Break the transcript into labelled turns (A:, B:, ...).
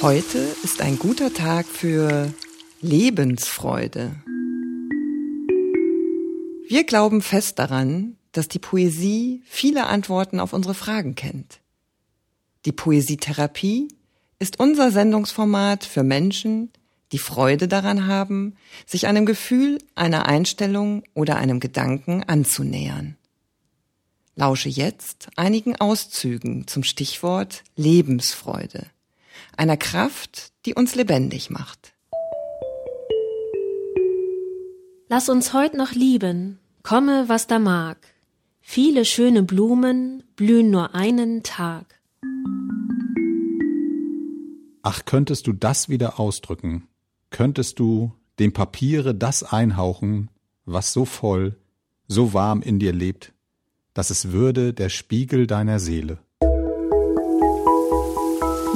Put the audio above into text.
A: Heute ist ein guter Tag für Lebensfreude. Wir glauben fest daran, dass die Poesie viele Antworten auf unsere Fragen kennt. Die Poesietherapie ist unser Sendungsformat für Menschen, die Freude daran haben, sich einem Gefühl, einer Einstellung oder einem Gedanken anzunähern. Lausche jetzt einigen Auszügen zum Stichwort Lebensfreude einer Kraft, die uns lebendig macht.
B: Lass uns heut noch lieben, komme, was da mag. Viele schöne Blumen blühen nur einen Tag.
C: Ach, könntest du das wieder ausdrücken? Könntest du dem Papiere das einhauchen, was so voll, so warm in dir lebt, dass es würde der Spiegel deiner Seele?